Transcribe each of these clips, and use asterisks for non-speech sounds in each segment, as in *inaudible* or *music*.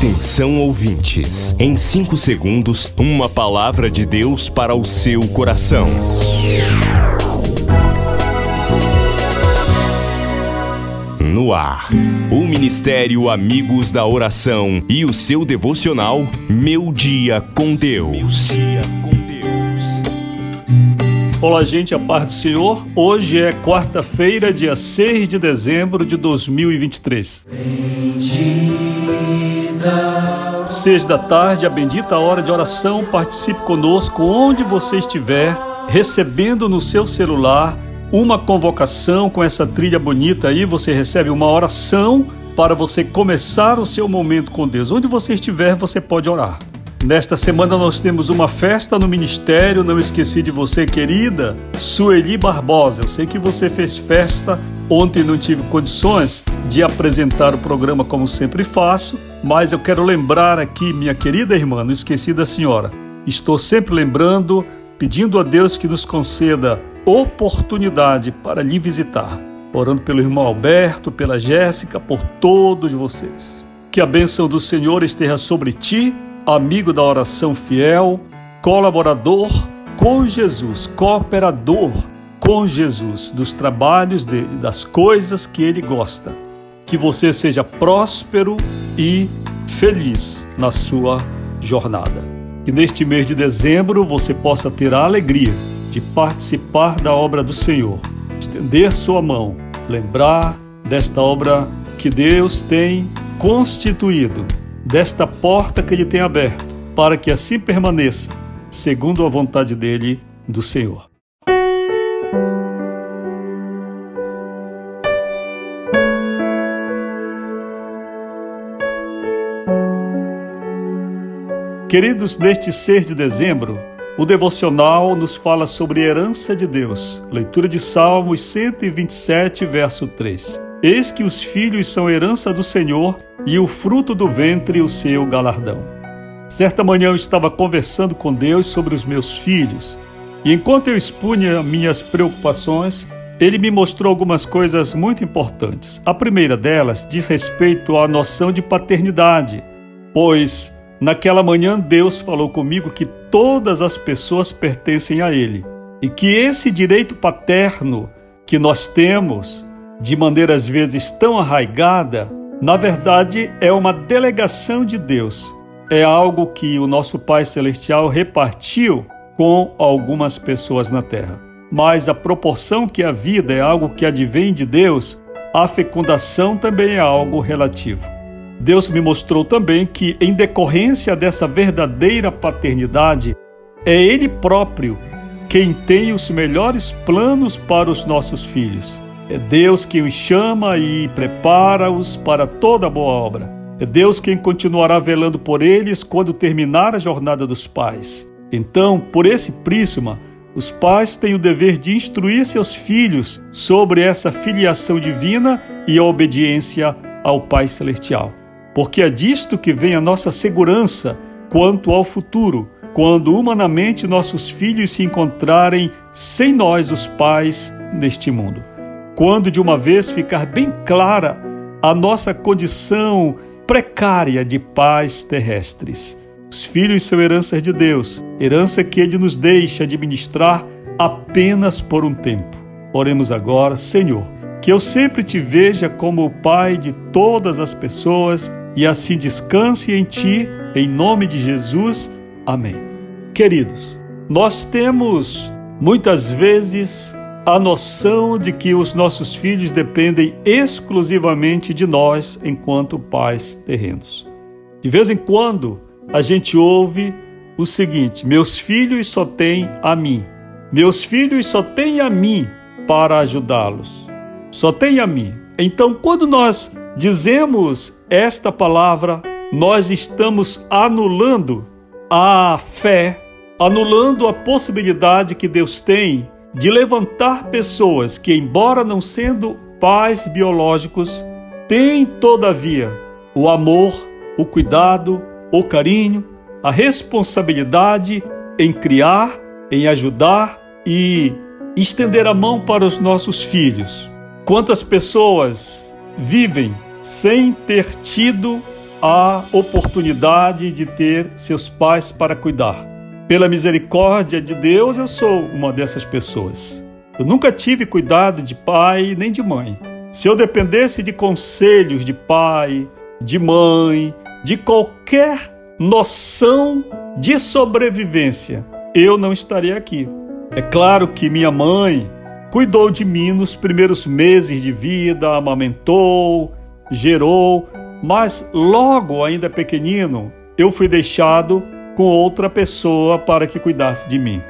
Atenção ouvintes, em 5 segundos, uma palavra de Deus para o seu coração. No ar, o Ministério Amigos da Oração e o seu devocional Meu Dia com Deus. Olá, gente, a paz do Senhor. Hoje é quarta-feira, dia 6 de dezembro de 2023. Bendita. Seis da tarde, a bendita hora de oração. Participe conosco onde você estiver, recebendo no seu celular uma convocação com essa trilha bonita aí. Você recebe uma oração para você começar o seu momento com Deus. Onde você estiver, você pode orar. Nesta semana nós temos uma festa no ministério, não esqueci de você, querida Sueli Barbosa. Eu sei que você fez festa, ontem não tive condições de apresentar o programa como sempre faço, mas eu quero lembrar aqui, minha querida irmã, não esqueci da senhora. Estou sempre lembrando, pedindo a Deus que nos conceda oportunidade para lhe visitar. Orando pelo irmão Alberto, pela Jéssica, por todos vocês. Que a bênção do Senhor esteja sobre ti amigo da oração fiel, colaborador com Jesus, cooperador com Jesus, dos trabalhos dele, das coisas que ele gosta. Que você seja próspero e feliz na sua jornada. Que neste mês de dezembro você possa ter a alegria de participar da obra do Senhor, estender sua mão, lembrar desta obra que Deus tem constituído desta porta que ele tem aberto, para que assim permaneça, segundo a vontade dele, do Senhor. Queridos, neste 6 de dezembro, o devocional nos fala sobre herança de Deus. Leitura de Salmos 127, verso 3. Eis que os filhos são herança do Senhor e o fruto do ventre o seu galardão. Certa manhã eu estava conversando com Deus sobre os meus filhos, e enquanto eu expunha minhas preocupações, ele me mostrou algumas coisas muito importantes. A primeira delas diz respeito à noção de paternidade, pois naquela manhã Deus falou comigo que todas as pessoas pertencem a Ele e que esse direito paterno que nós temos, de maneira às vezes tão arraigada, na verdade, é uma delegação de Deus. É algo que o nosso Pai Celestial repartiu com algumas pessoas na terra. Mas a proporção que a vida é algo que advém de Deus, a fecundação também é algo relativo. Deus me mostrou também que, em decorrência dessa verdadeira paternidade, é Ele próprio quem tem os melhores planos para os nossos filhos. É Deus quem os chama e prepara-os para toda boa obra. É Deus quem continuará velando por eles quando terminar a jornada dos pais. Então, por esse prisma, os pais têm o dever de instruir seus filhos sobre essa filiação divina e a obediência ao Pai Celestial. Porque é disto que vem a nossa segurança quanto ao futuro, quando humanamente nossos filhos se encontrarem sem nós, os pais, neste mundo quando de uma vez ficar bem clara a nossa condição precária de paz terrestres. Os filhos são heranças de Deus, herança que Ele nos deixa administrar apenas por um tempo. Oremos agora, Senhor, que eu sempre te veja como o Pai de todas as pessoas e assim descanse em Ti, em nome de Jesus. Amém. Queridos, nós temos muitas vezes a noção de que os nossos filhos dependem exclusivamente de nós enquanto pais terrenos. De vez em quando, a gente ouve o seguinte: meus filhos só têm a mim. Meus filhos só têm a mim para ajudá-los. Só têm a mim. Então, quando nós dizemos esta palavra, nós estamos anulando a fé, anulando a possibilidade que Deus tem de levantar pessoas que, embora não sendo pais biológicos, têm todavia o amor, o cuidado, o carinho, a responsabilidade em criar, em ajudar e estender a mão para os nossos filhos. Quantas pessoas vivem sem ter tido a oportunidade de ter seus pais para cuidar. Pela misericórdia de Deus, eu sou uma dessas pessoas. Eu nunca tive cuidado de pai nem de mãe. Se eu dependesse de conselhos de pai, de mãe, de qualquer noção de sobrevivência, eu não estaria aqui. É claro que minha mãe cuidou de mim nos primeiros meses de vida, amamentou, gerou, mas logo, ainda pequenino, eu fui deixado com outra pessoa para que cuidasse de mim.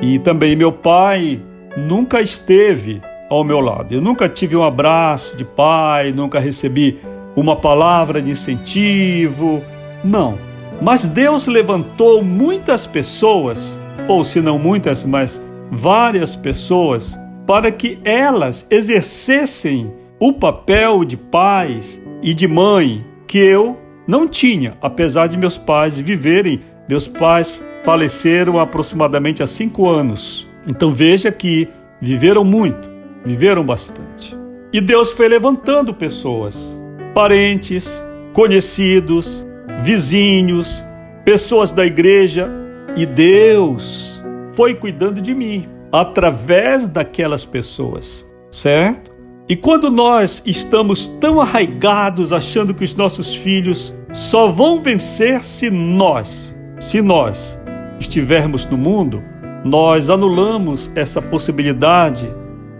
E também meu pai nunca esteve ao meu lado. Eu nunca tive um abraço de pai, nunca recebi uma palavra de incentivo. Não. Mas Deus levantou muitas pessoas ou se não muitas, mas várias pessoas, para que elas exercessem o papel de pais e de mãe que eu não tinha, apesar de meus pais viverem. Meus pais faleceram aproximadamente há cinco anos. Então veja que viveram muito, viveram bastante. E Deus foi levantando pessoas, parentes, conhecidos, vizinhos, pessoas da igreja, e Deus foi cuidando de mim através daquelas pessoas, certo? E quando nós estamos tão arraigados achando que os nossos filhos só vão vencer se nós, se nós estivermos no mundo, nós anulamos essa possibilidade,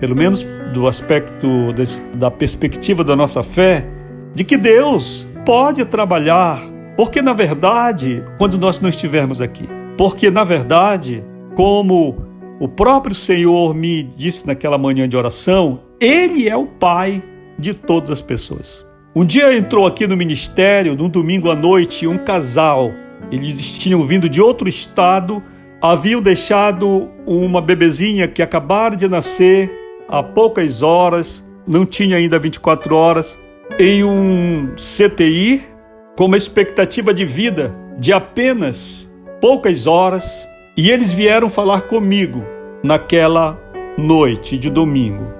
pelo menos do aspecto da perspectiva da nossa fé, de que Deus pode trabalhar, porque na verdade, quando nós não estivermos aqui, porque, na verdade, como o próprio Senhor me disse naquela manhã de oração, Ele é o Pai de todas as pessoas. Um dia entrou aqui no ministério, num domingo à noite, um casal. Eles tinham vindo de outro estado, haviam deixado uma bebezinha que acabara de nascer há poucas horas, não tinha ainda 24 horas, em um CTI, com uma expectativa de vida de apenas poucas horas e eles vieram falar comigo naquela noite de domingo.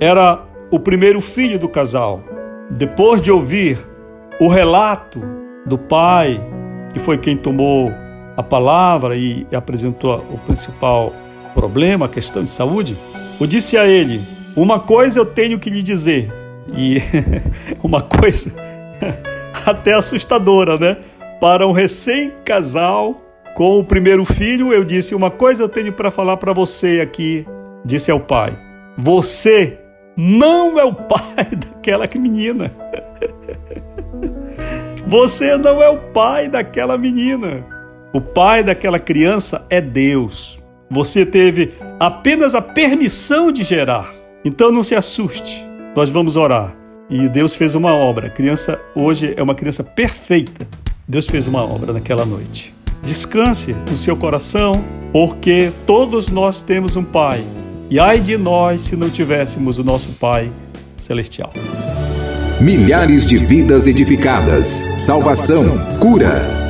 Era o primeiro filho do casal. Depois de ouvir o relato do pai, que foi quem tomou a palavra e apresentou o principal problema, a questão de saúde, eu disse a ele: Uma coisa eu tenho que lhe dizer, e *laughs* uma coisa *laughs* até assustadora, né? Para um recém-casal com o primeiro filho, eu disse: Uma coisa eu tenho para falar para você aqui, disse ao pai: Você não é o pai *laughs* daquela menina. Você não é o pai daquela menina. O pai daquela criança é Deus. Você teve apenas a permissão de gerar. Então não se assuste. Nós vamos orar. E Deus fez uma obra. A criança hoje é uma criança perfeita. Deus fez uma obra naquela noite. Descanse o seu coração, porque todos nós temos um Pai. E ai de nós se não tivéssemos o nosso Pai celestial. Milhares de vidas edificadas, salvação, cura.